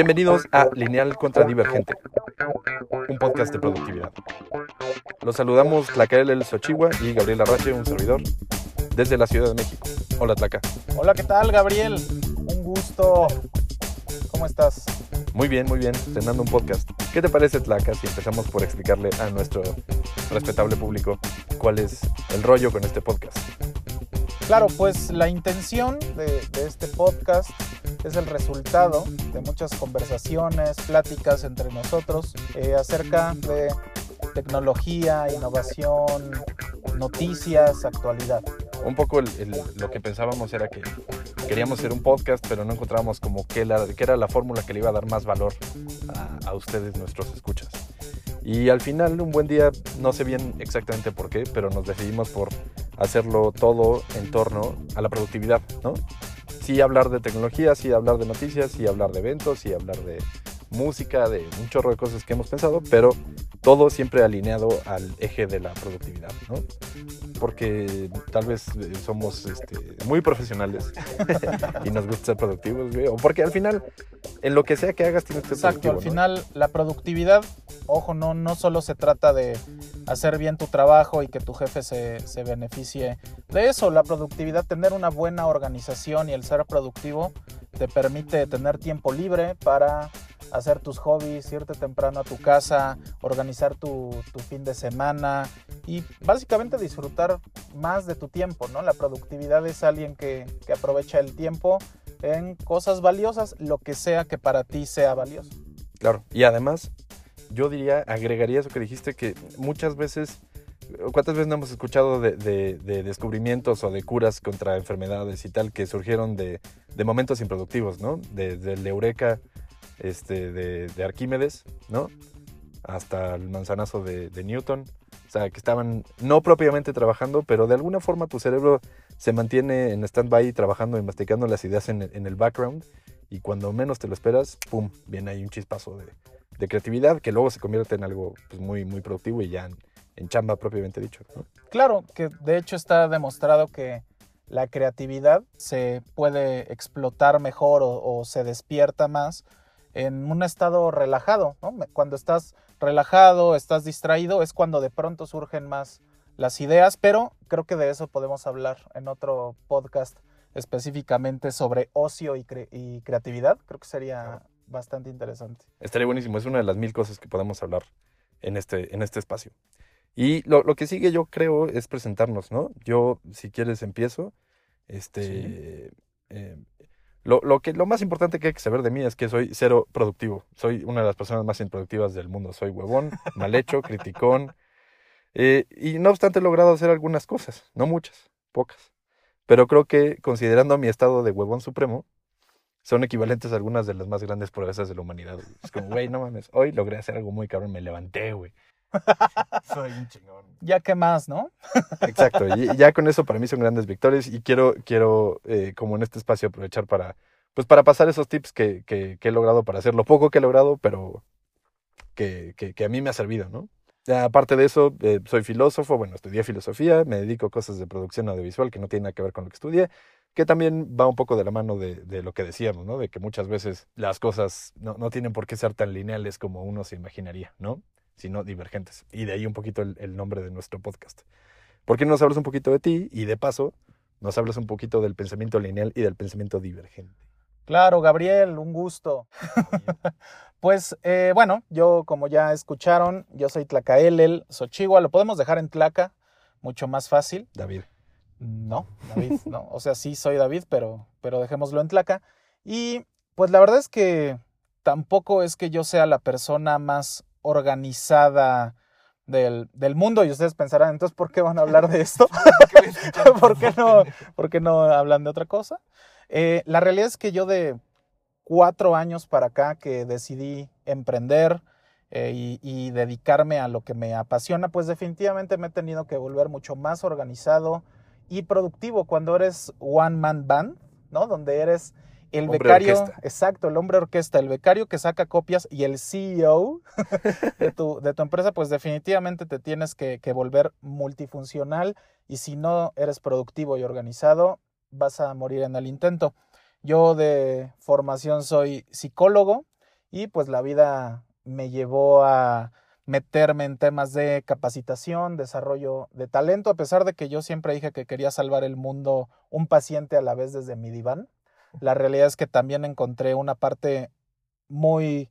Bienvenidos a Lineal contra Divergente, un podcast de productividad. Los saludamos Tlacael El Xochigua y Gabriel Arrache, un servidor, desde la Ciudad de México. Hola Tlaca. Hola, ¿qué tal, Gabriel? Un gusto. ¿Cómo estás? Muy bien, muy bien, cenando un podcast. ¿Qué te parece Tlaca si empezamos por explicarle a nuestro respetable público cuál es el rollo con este podcast? Claro, pues la intención de, de este podcast es el resultado de muchas conversaciones, pláticas entre nosotros eh, acerca de tecnología, innovación, noticias, actualidad. Un poco lo que pensábamos era que queríamos hacer un podcast, pero no encontrábamos como qué era la fórmula que le iba a dar más valor a, a ustedes, nuestros escuchas. Y al final, un buen día, no sé bien exactamente por qué, pero nos decidimos por hacerlo todo en torno a la productividad, ¿no? Sí hablar de tecnología, sí hablar de noticias, sí hablar de eventos, sí hablar de música, de un chorro de cosas que hemos pensado, pero todo siempre alineado al eje de la productividad, ¿no? Porque tal vez eh, somos este, muy profesionales y nos gusta ser productivos, güey, o porque al final, en lo que sea que hagas, tienes que ser Exacto, productivo, al ¿no? final la productividad, ojo, no, no solo se trata de hacer bien tu trabajo y que tu jefe se, se beneficie de eso, la productividad, tener una buena organización y el ser productivo te permite tener tiempo libre para hacer tus hobbies, irte temprano a tu casa, organizar tu, fin de semana y básicamente disfrutar más de tu tiempo, ¿no? La productividad es alguien que, que aprovecha el tiempo en cosas valiosas, lo que sea que para ti sea valioso. Claro, y además, yo diría, agregaría eso que dijiste, que muchas veces, ¿cuántas veces no hemos escuchado de, de- de descubrimientos o de curas contra enfermedades y tal que surgieron de, momentos improductivos, ¿no? Desde el Eureka este, de, de Arquímedes, ¿no? Hasta el manzanazo de, Newton. O sea, que estaban no propiamente trabajando, pero de alguna forma tu cerebro se mantiene en stand-by trabajando y masticando las ideas en el, background. Y cuando menos te lo esperas, ¡pum! Viene ahí un chispazo de, de creatividad que luego se convierte en algo pues, muy, muy productivo y ya en, chamba propiamente dicho. ¿no? Claro, que de hecho está demostrado que la creatividad se puede explotar mejor o, o se despierta más en un estado relajado, ¿no? Cuando estás relajado, estás distraído, es cuando de pronto surgen más las ideas, pero creo que de eso podemos hablar en otro podcast específicamente sobre ocio y, cre- y creatividad. Creo que sería bastante interesante. Estaría buenísimo, es una de las mil cosas que podemos hablar en este, en este espacio. Y lo, lo que sigue yo creo es presentarnos, ¿no? Yo, si quieres, empiezo. Este, eh, lo, lo, que, lo más importante que hay que saber de mí es que soy cero productivo. Soy una de las personas más improductivas del mundo. Soy huevón, mal hecho, criticón. Eh, y no obstante he logrado hacer algunas cosas, no muchas, pocas. Pero creo que considerando mi estado de huevón supremo, son equivalentes a algunas de las más grandes proezas de la humanidad. Es como, güey, no mames, hoy logré hacer algo muy cabrón, me levanté, güey. Soy un chingón. Ya que más, ¿no? Exacto, y ya con eso para mí son grandes victorias y quiero, quiero eh, como en este espacio aprovechar para, pues para pasar esos tips que, que, que he logrado para hacer lo poco que he logrado, pero que, que, que a mí me ha servido, ¿no? Aparte de eso, eh, soy filósofo, bueno, estudié filosofía, me dedico a cosas de producción audiovisual que no tienen nada que ver con lo que estudié, que también va un poco de la mano de, de lo que decíamos, ¿no? De que muchas veces las cosas no, no tienen por qué ser tan lineales como uno se imaginaría, ¿no? Sino divergentes. Y de ahí un poquito el, el nombre de nuestro podcast. ¿Por qué no nos hablas un poquito de ti? Y de paso, nos hablas un poquito del pensamiento lineal y del pensamiento divergente. Claro, Gabriel, un gusto. Pues eh, bueno, yo como ya escucharon, yo soy Tlacaelel, Xochigua, lo podemos dejar en Tlaca, mucho más fácil. David. No, David, no. O sea, sí soy David, pero, pero dejémoslo en Tlaca. Y pues la verdad es que tampoco es que yo sea la persona más organizada del, del mundo y ustedes pensarán, entonces, ¿por qué van a hablar de esto? ¿Por qué no, por qué no hablan de otra cosa? Eh, la realidad es que yo de cuatro años para acá que decidí emprender eh, y, y dedicarme a lo que me apasiona, pues definitivamente me he tenido que volver mucho más organizado y productivo cuando eres one man band, ¿no? Donde eres el Hombre becario, orquesta. exacto, el hombre orquesta, el becario que saca copias y el CEO de tu, de tu empresa, pues definitivamente te tienes que, que volver multifuncional y si no eres productivo y organizado, vas a morir en el intento. Yo de formación soy psicólogo y pues la vida me llevó a meterme en temas de capacitación, desarrollo de talento, a pesar de que yo siempre dije que quería salvar el mundo un paciente a la vez desde mi diván. La realidad es que también encontré una parte muy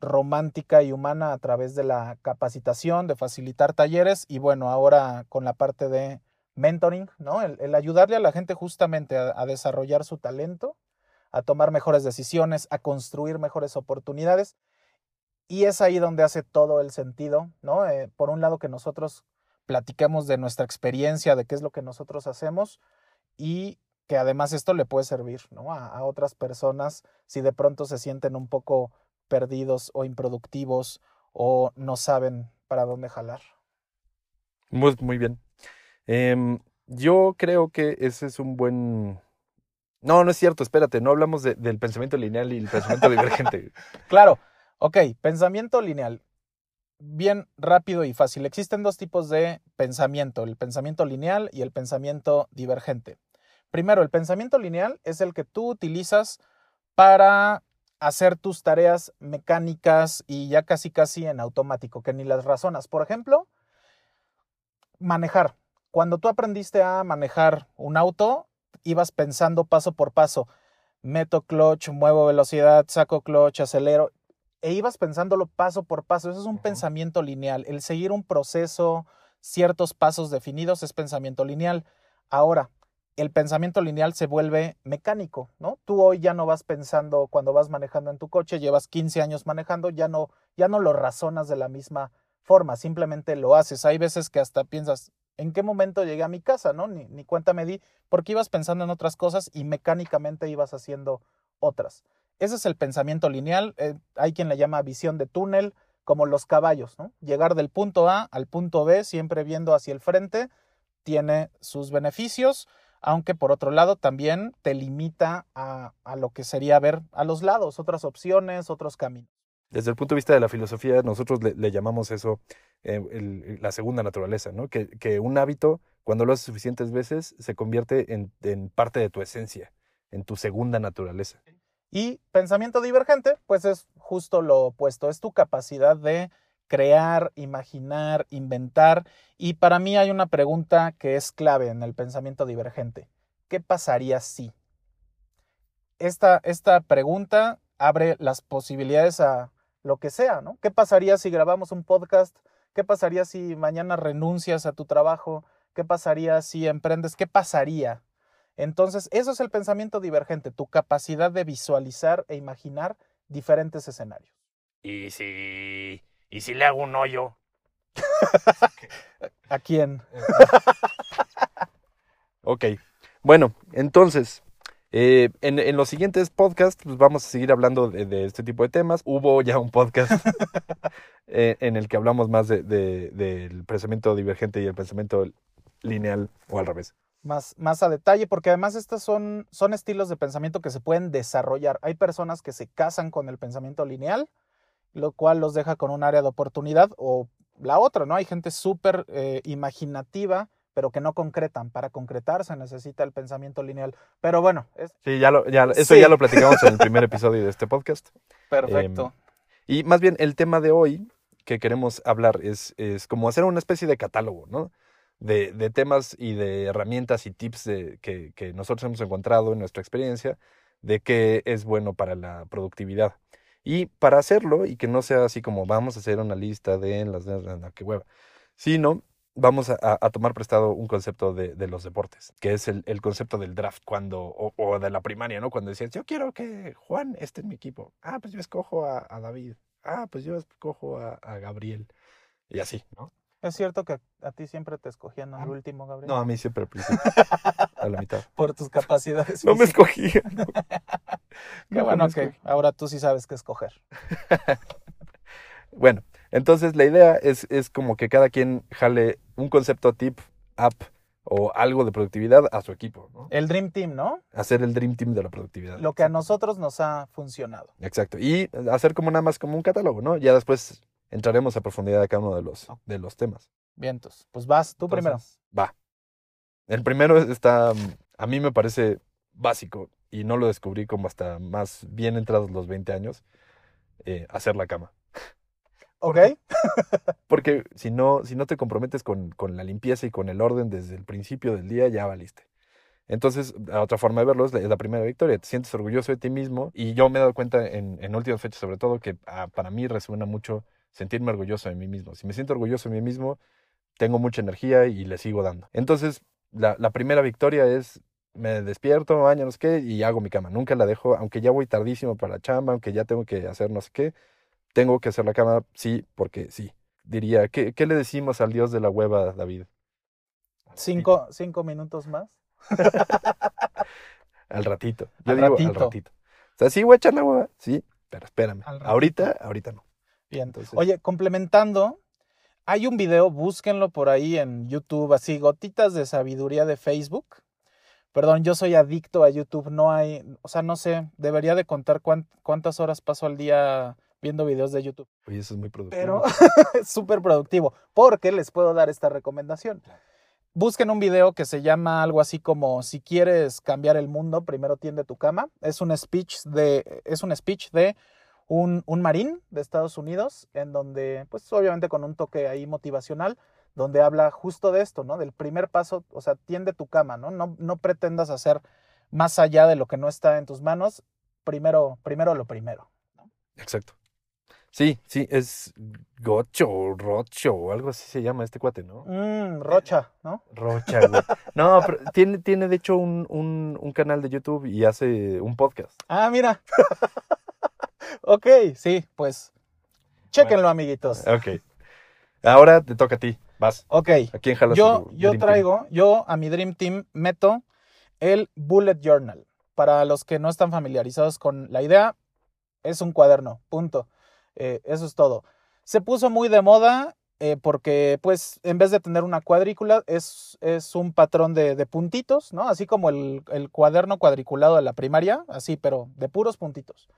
romántica y humana a través de la capacitación, de facilitar talleres y bueno, ahora con la parte de mentoring, ¿no? El, ayudarle a la gente justamente a, desarrollar su talento, a tomar mejores decisiones, a construir mejores oportunidades. Y es ahí donde hace todo el sentido, ¿no? Eh, por un lado que nosotros platiquemos de nuestra experiencia, de qué es lo que nosotros hacemos y que además esto le puede servir, ¿no? A, a otras personas si de pronto se sienten un poco perdidos o improductivos o no saben para dónde jalar. Muy, muy bien. Em, yo creo que ese es un buen... No, no es cierto, espérate, no hablamos del pensamiento lineal y el pensamiento divergente. claro, ok, pensamiento lineal. Bien rápido y fácil. Existen dos tipos de pensamiento, el pensamiento lineal y el pensamiento divergente. Primero, el pensamiento lineal es el que tú utilizas para hacer tus tareas mecánicas y ya casi casi en automático, que ni las razonas. Por ejemplo, manejar. Cuando tú aprendiste a manejar un auto, ibas pensando paso por paso, meto clutch, muevo velocidad, saco clutch, acelero, e ibas pensándolo paso por paso. Eso es un pensamiento lineal. El seguir un proceso, ciertos pasos definidos es pensamiento lineal. Ahora, el pensamiento lineal se vuelve mecánico, ¿no? Tú hoy ya no vas pensando cuando vas manejando en tu coche, llevas 15 años manejando, ya no, ya no lo razonas de la misma forma, simplemente lo haces. Hay veces que hasta piensas, ¿en qué momento llegué a mi casa, no? Ni, ni cuenta me di, porque ibas pensando en otras cosas y mecánicamente ibas haciendo otras. Ese es el pensamiento lineal, eh, hay quien le llama visión de túnel, como los caballos, ¿no? Llegar del punto A al punto B, siempre viendo hacia el frente, tiene sus beneficios, aunque por otro lado también te limita a, lo que sería ver a los lados, otras opciones, otros caminos. Desde el punto de vista de la filosofía, nosotros le, llamamos eso eh, la segunda naturaleza, ¿no? Que, que, un hábito, cuando lo haces suficientes veces, se convierte en, en parte de tu esencia, en tu segunda naturaleza. Y pensamiento divergente, pues es justo lo opuesto, es tu capacidad de crear, imaginar, inventar. Y para mí hay una pregunta que es clave en el pensamiento divergente. ¿Qué pasaría si? Esta, esta pregunta abre las posibilidades a lo que sea, ¿no? ¿Qué pasaría si grabamos un podcast? ¿Qué pasaría si mañana renuncias a tu trabajo? ¿Qué pasaría si emprendes? ¿Qué pasaría? Entonces, eso es el pensamiento divergente, tu capacidad de visualizar e imaginar diferentes escenarios. Y si ¿Y si le hago un hoyo? ¿A quién? ok. Bueno, entonces, eh, en, los siguientes podcasts pues vamos a seguir hablando de, este tipo de temas. Hubo ya un podcast eh, en el que hablamos más de, del pensamiento divergente y el pensamiento lineal o al revés. Más, más a detalle, porque además estos son, son estilos de pensamiento que se pueden desarrollar. Hay personas que se casan con el pensamiento lineal lo cual los deja con un área de oportunidad o la otra, ¿no? Hay gente súper eh, imaginativa, pero que no concretan. Para concretar se necesita el pensamiento lineal. Pero bueno. Sí, ya lo, ya, eso ya lo platicamos en el primer episodio de este podcast. Perfecto. Em, y más bien el tema de hoy que queremos hablar es, es como hacer una especie de catálogo, ¿no? De, de temas y de herramientas y tips de, que, que nosotros hemos encontrado en nuestra experiencia de qué es bueno para la productividad. Y para hacerlo, y que no sea así como vamos a hacer una lista de las de que hueva, sino vamos a, tomar prestado un concepto de, de los deportes, que es el, el, concepto del draft cuando, o, de la primaria, ¿no? Cuando decías, yo quiero que Juan esté en mi equipo. Ah, pues yo escojo a, a David. Ah, pues yo escojo a, a Gabriel. Y así, ¿no? ¿Es cierto que a ti siempre te escogían al último, Gabriel? No, a mí siempre al principio. a la mitad. Por tus capacidades. no me escogían. Qué bueno que ahora tú sí sabes qué escoger. bueno, entonces la idea es, es como que cada quien jale un concepto tip, app o algo de productividad a su equipo. ¿no? El Dream Team, ¿no? Hacer el Dream Team de la productividad. Lo que a nosotros nos ha funcionado. Exacto. Y hacer como nada más como un catálogo, ¿no? Ya después entraremos a profundidad de cada uno de los, de los temas. Vientos. Pues vas, tú primero. Va. El primero está, a mí me parece básico y no lo descubrí como hasta más bien entrados los 20 años, eh, hacer la cama. ¿Ok? Porque si no, si no te comprometes con, con la limpieza y con el orden desde el principio del día, ya valiste. Entonces, la otra forma de verlo es la, es la primera victoria. Te sientes orgulloso de ti mismo. Y yo me he dado cuenta en, en últimas fechas, sobre todo, que ah, para mí resuena mucho sentirme orgulloso de mí mismo. Si me siento orgulloso de mí mismo, tengo mucha energía y le sigo dando. Entonces, la, la primera victoria es me despierto, baño, no sé qué, y hago mi cama. Nunca la dejo, aunque ya voy tardísimo para la chamba, aunque ya tengo que hacer no sé qué, tengo que hacer la cama, sí, porque sí. Diría, ¿qué, qué le decimos al dios de la hueva, David? Cinco, cinco minutos más. Al ratito. Yo Al digo ratito. al ratito. O sea, sí voy a echar la hueva, sí, pero espérame. Ahorita, ahorita no. Bien. Entonces, Oye, complementando, hay un video, búsquenlo por ahí en YouTube, así, gotitas de sabiduría de Facebook. Perdón, yo soy adicto a YouTube, no hay, o sea, no sé, debería de contar cuán- cuántas horas paso al día viendo videos de YouTube. oye, eso es muy productivo. Pero es súper productivo, porque les puedo dar esta recomendación. Busquen un video que se llama algo así como si quieres cambiar el mundo, primero tiende tu cama. Es un speech de, es un speech de un, un marín de Estados Unidos, en donde, pues obviamente con un toque ahí motivacional, donde habla justo de esto, ¿no? Del primer paso, o sea, tiende tu cama, ¿no? No, no pretendas hacer más allá de lo que no está en tus manos. Primero, primero lo primero. Exacto. Sí, sí, es Gocho o Rocho o algo así se llama este cuate, ¿no? Mm, rocha, ¿no? Rocha, güey. No, pero tiene, tiene de hecho un, un, un canal de YouTube y hace un podcast. Ah, mira. ok, sí, pues. Chéquenlo, amiguitos. Ok. Ahora te toca a ti. Vas. Ok. ¿A quién jalas? Yo, tu yo Team? traigo, yo a mi Dream Team meto el Bullet Journal. Para los que no están familiarizados con la idea, es un cuaderno, punto. Eh, eso es todo. Se puso muy de moda eh, porque, pues, en vez de tener una cuadrícula, es, es un patrón de, de puntitos, ¿no? Así como el, el cuaderno cuadriculado de la primaria, así, pero de puros puntitos.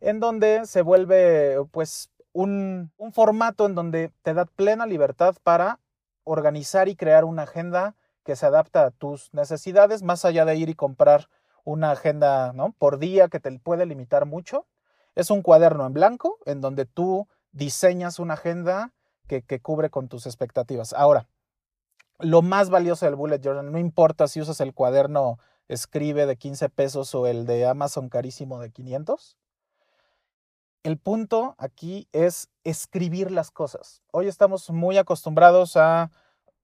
En donde se vuelve, pues, un, formato en donde te da plena libertad para organizar y crear una agenda que se adapta a tus necesidades, más allá de ir y comprar una agenda ¿no? por día que te puede limitar mucho. Es un cuaderno en blanco en donde tú diseñas una agenda que, que cubre con tus expectativas. Ahora, lo más valioso del Bullet Journal, no importa si usas el cuaderno escribe de 15 pesos o el de Amazon carísimo de 500, el punto aquí es escribir las cosas. Hoy estamos muy acostumbrados a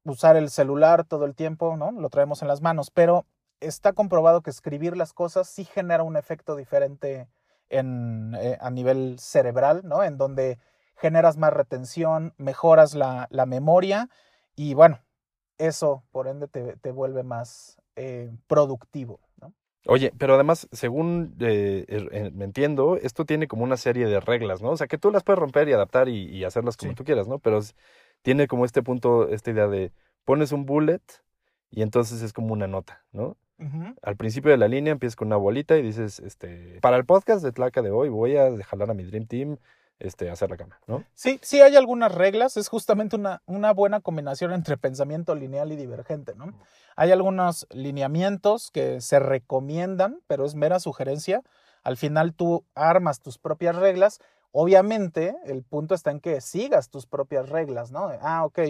usar el celular todo el tiempo, ¿no? Lo traemos en las manos, pero está comprobado que escribir las cosas sí genera un efecto diferente en, eh, a nivel cerebral, ¿no? En donde generas más retención, mejoras la, memoria y bueno, eso por ende te, te vuelve más eh, productivo. Oye, pero además, según eh, er- eh, me entiendo, esto tiene como una serie de reglas, ¿no? O sea, que tú las puedes romper y adaptar y, y hacerlas como Sí. tú quieras, ¿no? Pero es- tiene como este punto, esta idea de pones un bullet y entonces es como una nota, ¿no? Al principio de la línea empiezas con una bolita y dices, este, para el podcast de Tlaca de hoy voy a jalar a mi Dream Team, este, hacer la cama, ¿no? Sí, sí hay algunas reglas, es justamente una, una buena combinación entre pensamiento lineal y divergente, ¿no? Hay algunos lineamientos que se recomiendan, pero es mera sugerencia. Al final tú armas tus propias reglas. Obviamente, el punto está en que sigas tus propias reglas, ¿no? Ah, ok,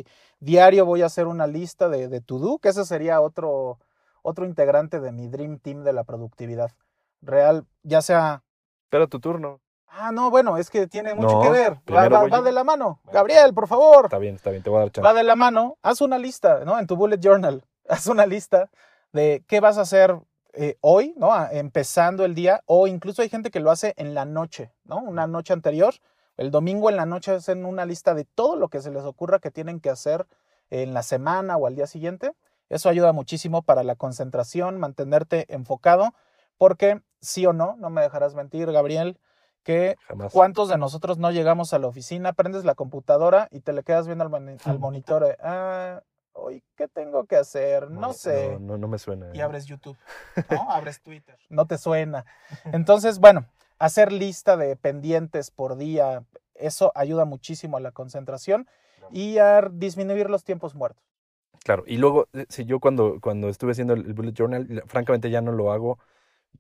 diario voy a hacer una lista de, de to-do, que ese sería otro, otro integrante de mi Dream Team de la productividad. Real, ya sea Espera tu turno. Ah, no, bueno, es que tiene mucho No, que ver. Va, de la mano. Bueno. Gabriel, por favor. Está bien, está bien, te voy a dar chance. Va de la mano. Haz una lista, ¿no? En tu bullet journal. Haz una lista de qué vas a hacer eh, hoy, ¿no? A- Empezando el día. O incluso hay gente que lo hace en la noche, ¿no? Una noche anterior. El domingo en la noche hacen una lista de todo lo que se les ocurra que tienen que hacer en la semana o al día siguiente. Eso ayuda muchísimo para la concentración, mantenerte enfocado, porque sí o no, no me dejarás mentir, Gabriel, que Jamás. ¿Cuántos de nosotros no llegamos a la oficina, prendes la computadora y te le quedas viendo al, moni- al monitor? ah, hoy, ¿qué tengo que hacer? No sé. No, no, no me suena. Y abres YouTube, ¿no? Abres Twitter. No te suena. Entonces, bueno, hacer lista de pendientes por día, eso ayuda muchísimo a la concentración y a disminuir los tiempos muertos. Claro, y luego, eh, si yo cuando, cuando estuve haciendo el bullet journal, francamente ya no lo hago,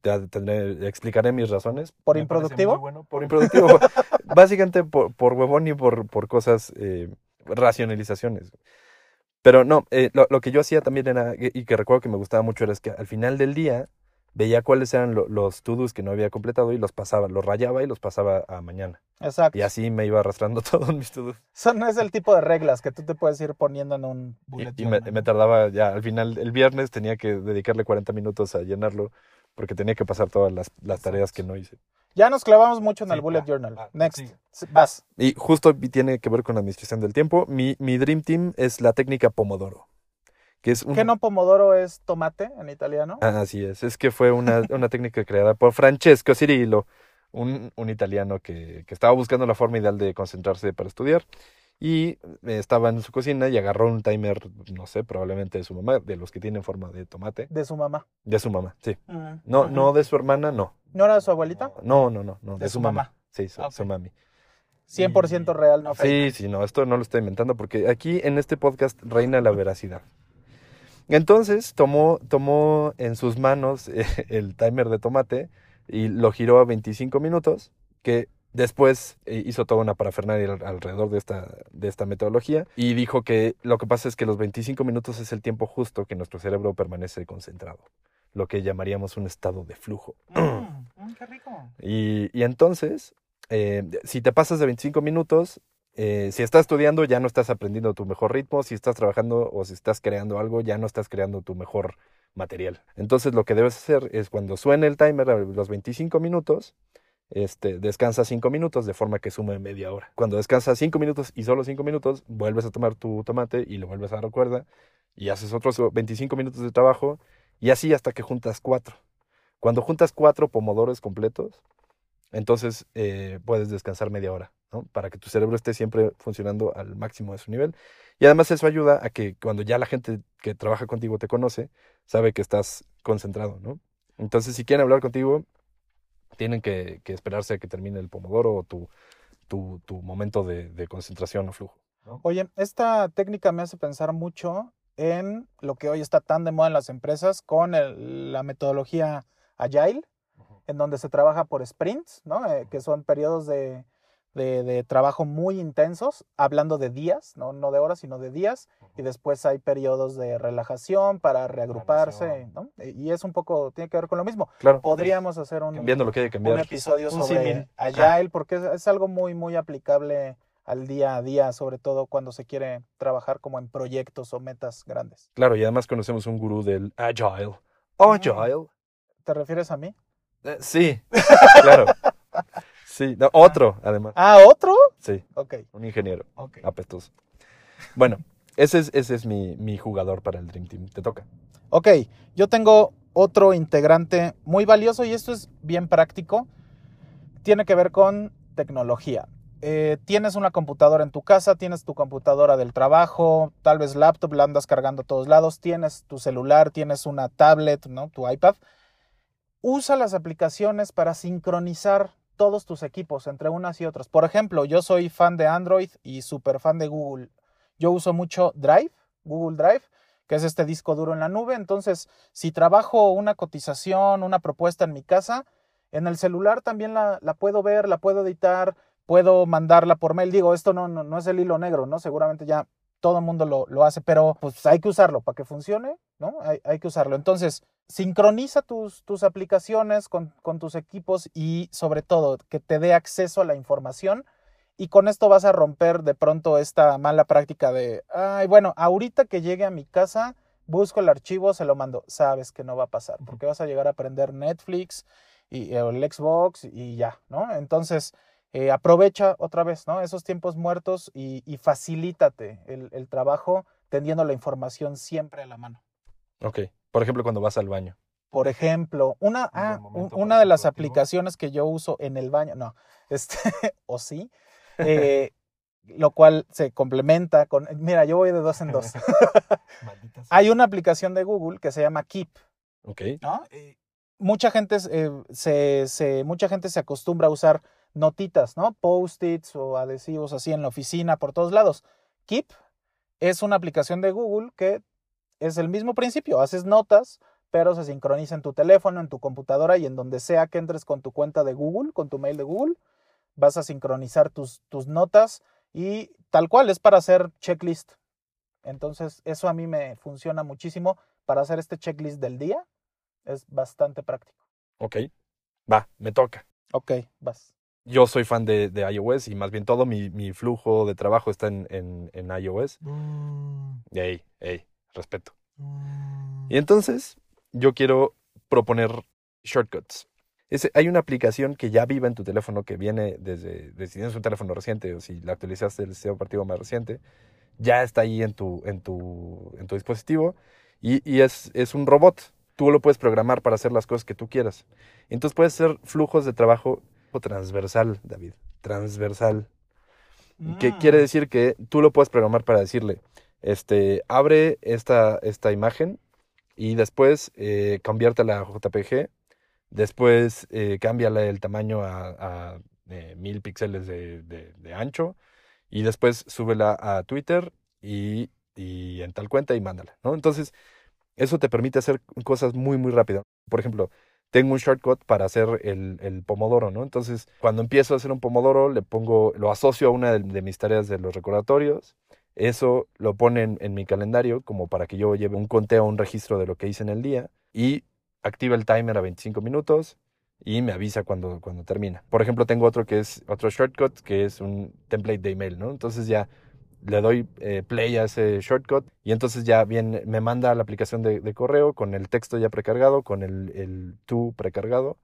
ya tendré, explicaré mis razones. ¿Por Me improductivo? bueno, por improductivo. básicamente por, por huevón y por, por cosas, eh, racionalizaciones. Pero no, eh, lo, lo que yo hacía también era, y que recuerdo que me gustaba mucho, era es que al final del día veía cuáles eran lo- los to-dos que no había completado y los pasaba, los rayaba y los pasaba a mañana. Exacto. Y así me iba arrastrando todos mis to-dos. Son, es el tipo de reglas que tú te puedes ir poniendo en un Y, bullet y me tardaba ya, al final, el viernes tenía que dedicarle 40 minutos a llenarlo porque tenía que pasar todas las, las tareas que no hice. Ya nos clavamos mucho en el Sí, bullet va, journal. va, Next. sí. Vas. Y justo tiene que ver con la administración del tiempo. Mi, mi Dream Team es la técnica Pomodoro. Que es un... ¿Qué no pomodoro es tomate en italiano? Ah, así es. Es que fue una, una técnica creada por Francesco Cirillo, un, un italiano que, que estaba buscando la forma ideal de concentrarse para estudiar. Y estaba en su cocina y agarró un timer, no sé, probablemente de su mamá, de los que tienen forma de tomate. De su mamá. De su mamá, sí. No, no de su hermana, no. ¿No era de su abuelita? No, no, no, no. De, De su mamá. mamá. Sí, su, Ok. su mami. 100% real, no fake. Sí, sí, no, esto no lo estoy inventando porque aquí en este podcast reina la veracidad. Entonces tomó, tomó en sus manos el timer de tomate y lo giró a 25 minutos, que después eh, hizo toda una parafernalia al- alrededor de esta, de esta metodología y dijo que lo que pasa es que los 25 minutos es el tiempo justo que nuestro cerebro permanece concentrado, lo que llamaríamos un estado de flujo. Mm, mm, qué rico. Y, y entonces, eh, si te pasas de 25 minutos, eh, si estás estudiando ya no estás aprendiendo tu mejor ritmo, si estás trabajando o si estás creando algo ya no estás creando tu mejor material. Entonces lo que debes hacer es cuando suene el timer a los 25 minutos, este, descansa 5 minutos de forma que sume media hora. Cuando descansas 5 minutos y solo 5 minutos, vuelves a tomar tu tomate y lo vuelves a dar cuerda y haces otros 25 minutos de trabajo y así hasta que juntas 4. Cuando juntas 4 pomodoros completos, entonces eh, puedes descansar media hora. Para que tu cerebro esté siempre funcionando al máximo de su nivel. Y además eso ayuda a que cuando ya la gente que trabaja contigo te conoce, sabe que estás concentrado. Entonces, si quieren hablar contigo, tienen que, que esperarse a que termine el pomodoro o tu, tu, tu momento de, de concentración o flujo. Oye, esta técnica me hace pensar mucho en lo que hoy está tan de moda en las empresas con el- la metodología Agile, en donde se trabaja por sprints, ¿no? Eh, que son periodos de, de- de trabajo muy intensos, hablando de días, ¿no? no de horas, sino de días, y después hay periodos de relajación para reagruparse, ¿no? E- Y es un poco, tiene que ver con lo mismo. Claro. Podríamos hacer un, lo que hay que un cambiar. episodio Un sobre símil. Agile, porque es, es algo muy, muy aplicable al día a día, sobre todo cuando se quiere trabajar como en proyectos o metas grandes. Claro, y además conocemos un gurú del Agile. Agile. ¿Te refieres a mí? Eh, sí, claro. Sí, no, otro, además. Ah, ¿otro? Sí, Ok, un ingeniero ok. apestoso. Bueno, ese es, ese es mi, mi jugador para el Dream Team. Te toca. Ok, yo tengo otro integrante muy valioso y esto es bien práctico. Tiene que ver con tecnología. Eh, tienes una computadora en tu casa, tienes tu computadora del trabajo, tal vez laptop, la andas cargando a todos lados, tienes tu celular, tienes una tablet, ¿no? Tu iPad. Usa las aplicaciones para sincronizar todos tus equipos entre unas y otras. Por ejemplo, yo soy fan de Android y súper fan de Google. Yo uso mucho Drive, Google Drive, que es este disco duro en la nube. Entonces, si trabajo una cotización, una propuesta en mi casa, en el celular también la, la puedo ver, la puedo editar, puedo mandarla por mail. Digo, esto no, no, no es el hilo negro, ¿no? Seguramente ya todo el mundo lo, lo hace, pero pues hay que usarlo para que funcione, ¿no? Hay, hay que usarlo. Entonces, sincroniza tus, tus aplicaciones con, con tus equipos y sobre todo que te dé acceso a la información y con esto vas a romper de pronto esta mala práctica de, ay, bueno, ahorita que llegue a mi casa, busco el archivo, se lo mando. Sabes que no va a pasar, porque vas a llegar a aprender Netflix y o el Xbox y ya, ¿no? Entonces, eh, aprovecha otra vez, ¿no? Esos tiempos muertos y, y facilítate el, el trabajo teniendo la información siempre a la mano. Ok. Por ejemplo, cuando vas al baño. Por ejemplo, una, ah, un- una de las aplicaciones que yo uso en el baño, no, este, o sí, eh, lo cual se complementa con, mira, yo voy de dos en dos. Hay una aplicación de Google que se llama Keep, Ok. ¿no? Eh, mucha gente eh, se, se- mucha gente se acostumbra a usar notitas, ¿no? Post-its o adhesivos así en la oficina, por todos lados. Keep es una aplicación de Google que es el mismo principio. Haces notas, pero se sincroniza en tu teléfono, en tu computadora y en donde sea que entres con tu cuenta de Google, con tu mail de Google, vas a sincronizar tus, tus notas y tal cual es para hacer checklist. Entonces, eso a mí me funciona muchísimo para hacer este checklist del día. Es bastante práctico. Ok, va, me toca. Ok, vas. Yo soy fan de, de iOS y más bien todo mi, mi flujo de trabajo está en, en, en iOS. Ey, ey, respeto. Y entonces, yo quiero proponer shortcuts. Ese- hay una aplicación que ya viva en tu teléfono que viene desde, desde si tienes un teléfono reciente o si la actualizaste el sistema operativo más reciente, ya está ahí en tu, en tu, en tu dispositivo y, y es, es un robot. Tú lo puedes programar para hacer las cosas que tú quieras. Entonces puedes hacer flujos de trabajo transversal, David. Transversal. Que Mm. quiere decir que tú lo puedes programar para decirle, este, abre esta, esta imagen y después eh, conviértela a JPG, después eh, el tamaño a, a, eh, mil píxeles de, ancho y después súbela a Twitter y, en tal cuenta y mándala, ¿no? Entonces, eso te permite hacer cosas muy, muy rápido. Por ejemplo, tengo un shortcut para hacer el, el pomodoro, ¿no? Entonces, cuando empiezo a hacer un pomodoro, le pongo, lo asocio a una de, de mis tareas de los recordatorios. Eso lo pone en, mi calendario como para que yo lleve un conteo, un registro de lo que hice en el día y activa el timer a 25 minutos y me avisa cuando, cuando termina. Por ejemplo, tengo otro que es otro shortcut que es un template de email, ¿no? Entonces ya le doy eh, play a ese shortcut y entonces ya viene, me manda la aplicación de, de correo con el texto ya precargado, con el, el to precargado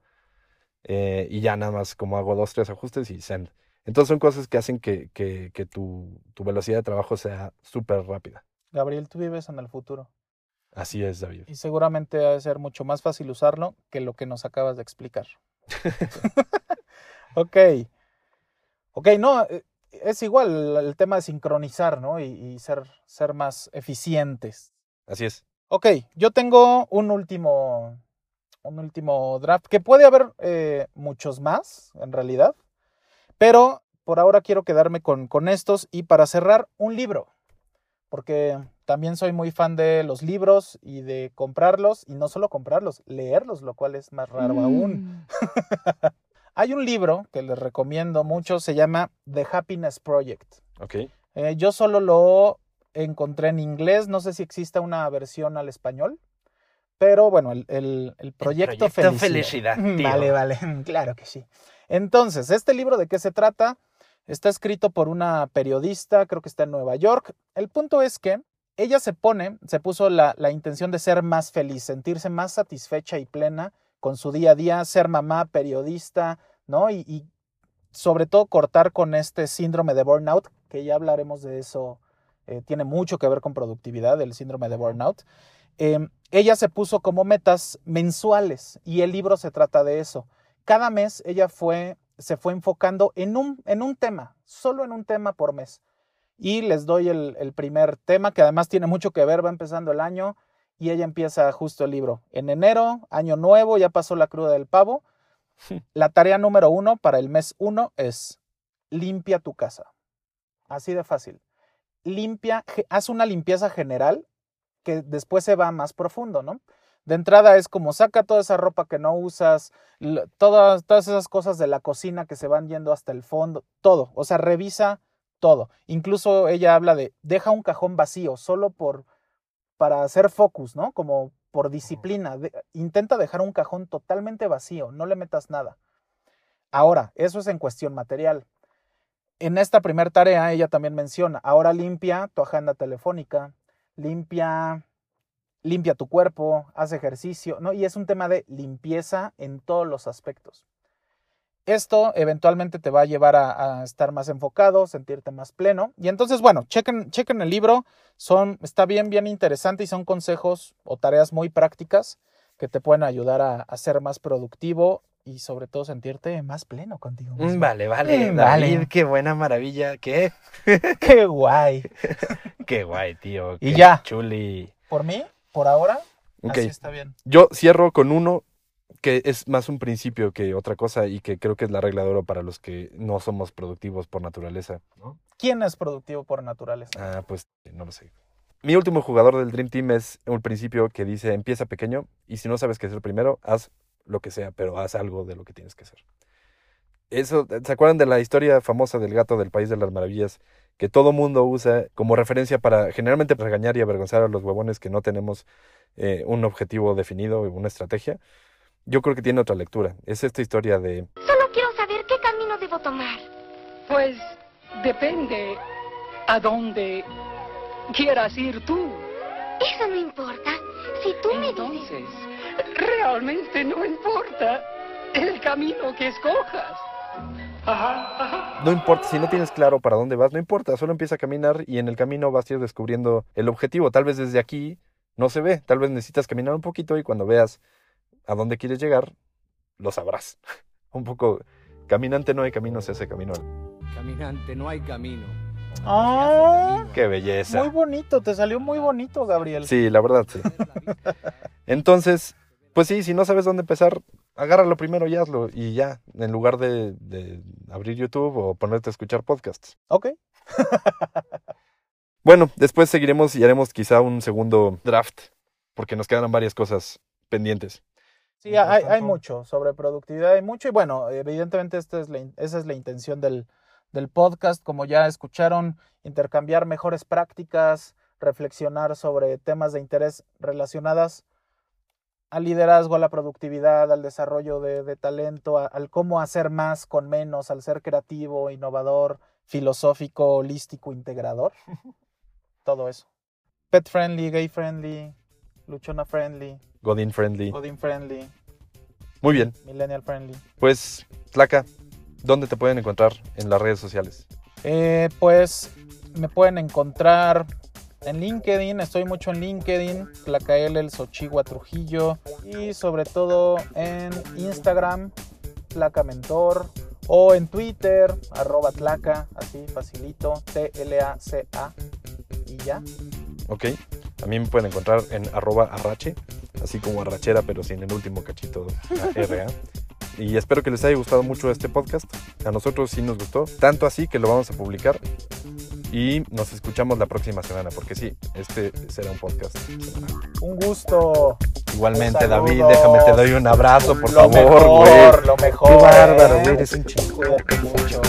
eh, y ya nada más como hago dos, tres ajustes y send. Entonces son cosas que hacen que, que, que tu, tu velocidad de trabajo sea súper rápida. Gabriel, tú vives en el futuro Así es, David. y seguramente ha de ser mucho más fácil usarlo que lo que nos acabas de explicar. ok. Ok, no, eh, es igual el, el tema de sincronizar, ¿no? Y, y ser, ser más eficientes. Así es. Ok, yo tengo un último, un último draft, que puede haber eh, muchos más, en realidad, pero por ahora quiero quedarme con, con estos y para cerrar, un libro, porque también soy muy fan de los libros y de comprarlos, y no solo comprarlos, leerlos, lo cual es más raro aún. Hay un libro que les recomiendo mucho, se llama The Happiness Project. Ok. Eh, yo solo lo encontré en inglés, no sé si exista una versión al español, pero bueno, el, el- el proyecto, proyecto Felicidad. Felicidad, tío. Vale, vale, claro que sí. Entonces, este libro de qué se trata? Está escrito por una periodista, creo que está en Nueva York. El punto es que ella se pone, se puso la, la intención de ser más feliz, sentirse más satisfecha y plena con su día a día, ser mamá, periodista, ¿no? Y, y sobre todo cortar con este síndrome de burnout, que ya hablaremos de eso, eh, tiene mucho que ver con productividad, el síndrome de burnout. Eh, ella se puso como metas mensuales y el libro se trata de eso. Cada mes ella fue, se fue enfocando en un, en un tema, solo en un tema por mes. Y les doy el, el primer tema, que además tiene mucho que ver, va empezando el año y ella empieza justo el libro. En enero, año nuevo, ya pasó la cruda del pavo. La tarea número uno para el mes uno es limpia tu casa. Así de fácil. Limpia, haz una limpieza general que después se va más profundo, ¿no? De entrada es como saca toda esa ropa que no usas, todas, todas esas cosas de la cocina que se van yendo hasta el fondo, todo. O sea, revisa todo. Incluso ella habla de deja un cajón vacío solo por para hacer focus, ¿no? Como por disciplina. De- intenta dejar un cajón totalmente vacío, no le metas nada. Ahora, eso es en cuestión material. En esta primera tarea ella también menciona, ahora limpia tu agenda telefónica, limpia limpia tu cuerpo, haz ejercicio, ¿no? Y es un tema de limpieza en todos los aspectos. Esto eventualmente te va a llevar a, estar más enfocado, sentirte más pleno. Y entonces, bueno, chequen, chequen el libro. Son, está bien, bien interesante y son consejos o tareas muy prácticas que te pueden ayudar a ser más productivo y sobre todo sentirte más pleno contigo mismo. Mm, Vale, vale, Mm, David, vale. qué buena maravilla, qué, ¡Qué guay! qué guay, tío. Y qué ya. Chuli. Por mí, por ahora, así está bien. Yo cierro con uno que es más un principio que otra cosa y que creo que es la regla de oro para los que no somos productivos por naturaleza. ¿no? ¿Quién es productivo por naturaleza? Ah, pues no lo sé. Mi último jugador del Dream Team es un principio que dice empieza pequeño y si no sabes qué hacer primero, haz lo que sea, pero haz algo de lo que tienes que hacer. Eso, ¿se acuerdan de la historia famosa del gato del País de las Maravillas? Que todo mundo usa como referencia para generalmente regañar y avergonzar a los huevones que no tenemos eh, un objetivo definido, una estrategia. Yo creo que tiene otra lectura. Es esta historia de Solo quiero saber qué camino debo tomar. Pues depende a dónde quieras ir tú. Eso no importa. Si tú me dices... Realmente no importa el camino que escojas. Ajá, ajá. No importa, si no tienes claro para dónde vas, no importa, solo empieza a caminar y en el camino vas a ir descubriendo el objetivo. Tal vez desde aquí no se ve, tal vez necesitas caminar un poquito y cuando veas a dónde quieres llegar, lo sabrás. un poco, caminante no hay camino, se hace camino. Caminante, no hay camino. Ah, ¡Qué belleza! muy bonito, te salió muy bonito, Gabriel. Sí, la verdad, sí. Entonces, pues sí, si no sabes dónde empezar, agárralo primero y hazlo. Y ya, en lugar de, de abrir YouTube o ponerte a escuchar podcasts. Ok. Bueno, después seguiremos y haremos quizá un segundo draft, porque nos quedan varias cosas pendientes. Sí, hay, hay mucho sobre productividad, hay mucho. Y bueno, evidentemente esta es la esa es la intención del, del podcast. Como ya escucharon, intercambiar mejores prácticas, reflexionar sobre temas de interés relacionadas al liderazgo, a la productividad, al desarrollo de, de talento, a- al cómo hacer más con menos, al ser creativo, innovador, filosófico, holístico, integrador. Todo eso. Pet friendly, gay friendly, luchona friendly, Godin Friendly. Odin friendly, Muy bien, millennial friendly. pues, Tlaca, ¿dónde te pueden encontrar en las redes sociales? Eh, pues me pueden encontrar en LinkedIn, estoy mucho en LinkedIn, Tlacael el Xochigua Trujillo y sobre todo en Instagram, Tlaca Mentor o en Twitter, arroba Tlaca, así facilito, T-L-A-C-A y ya. ¿Ok? A mí me pueden encontrar en arroba arrache, así como arrachera, pero sin el último cachito RA. Y espero que les haya gustado mucho este podcast. A nosotros sí nos gustó, tanto así que lo vamos a publicar. Y nos escuchamos la próxima semana, porque sí, este será un podcast. Un gusto. Igualmente. David, déjame te doy un abrazo, por lo favor, güey. lo mejor. Qué bárbaro, ¿eh? güey, eres un chico. Cuídate mucho.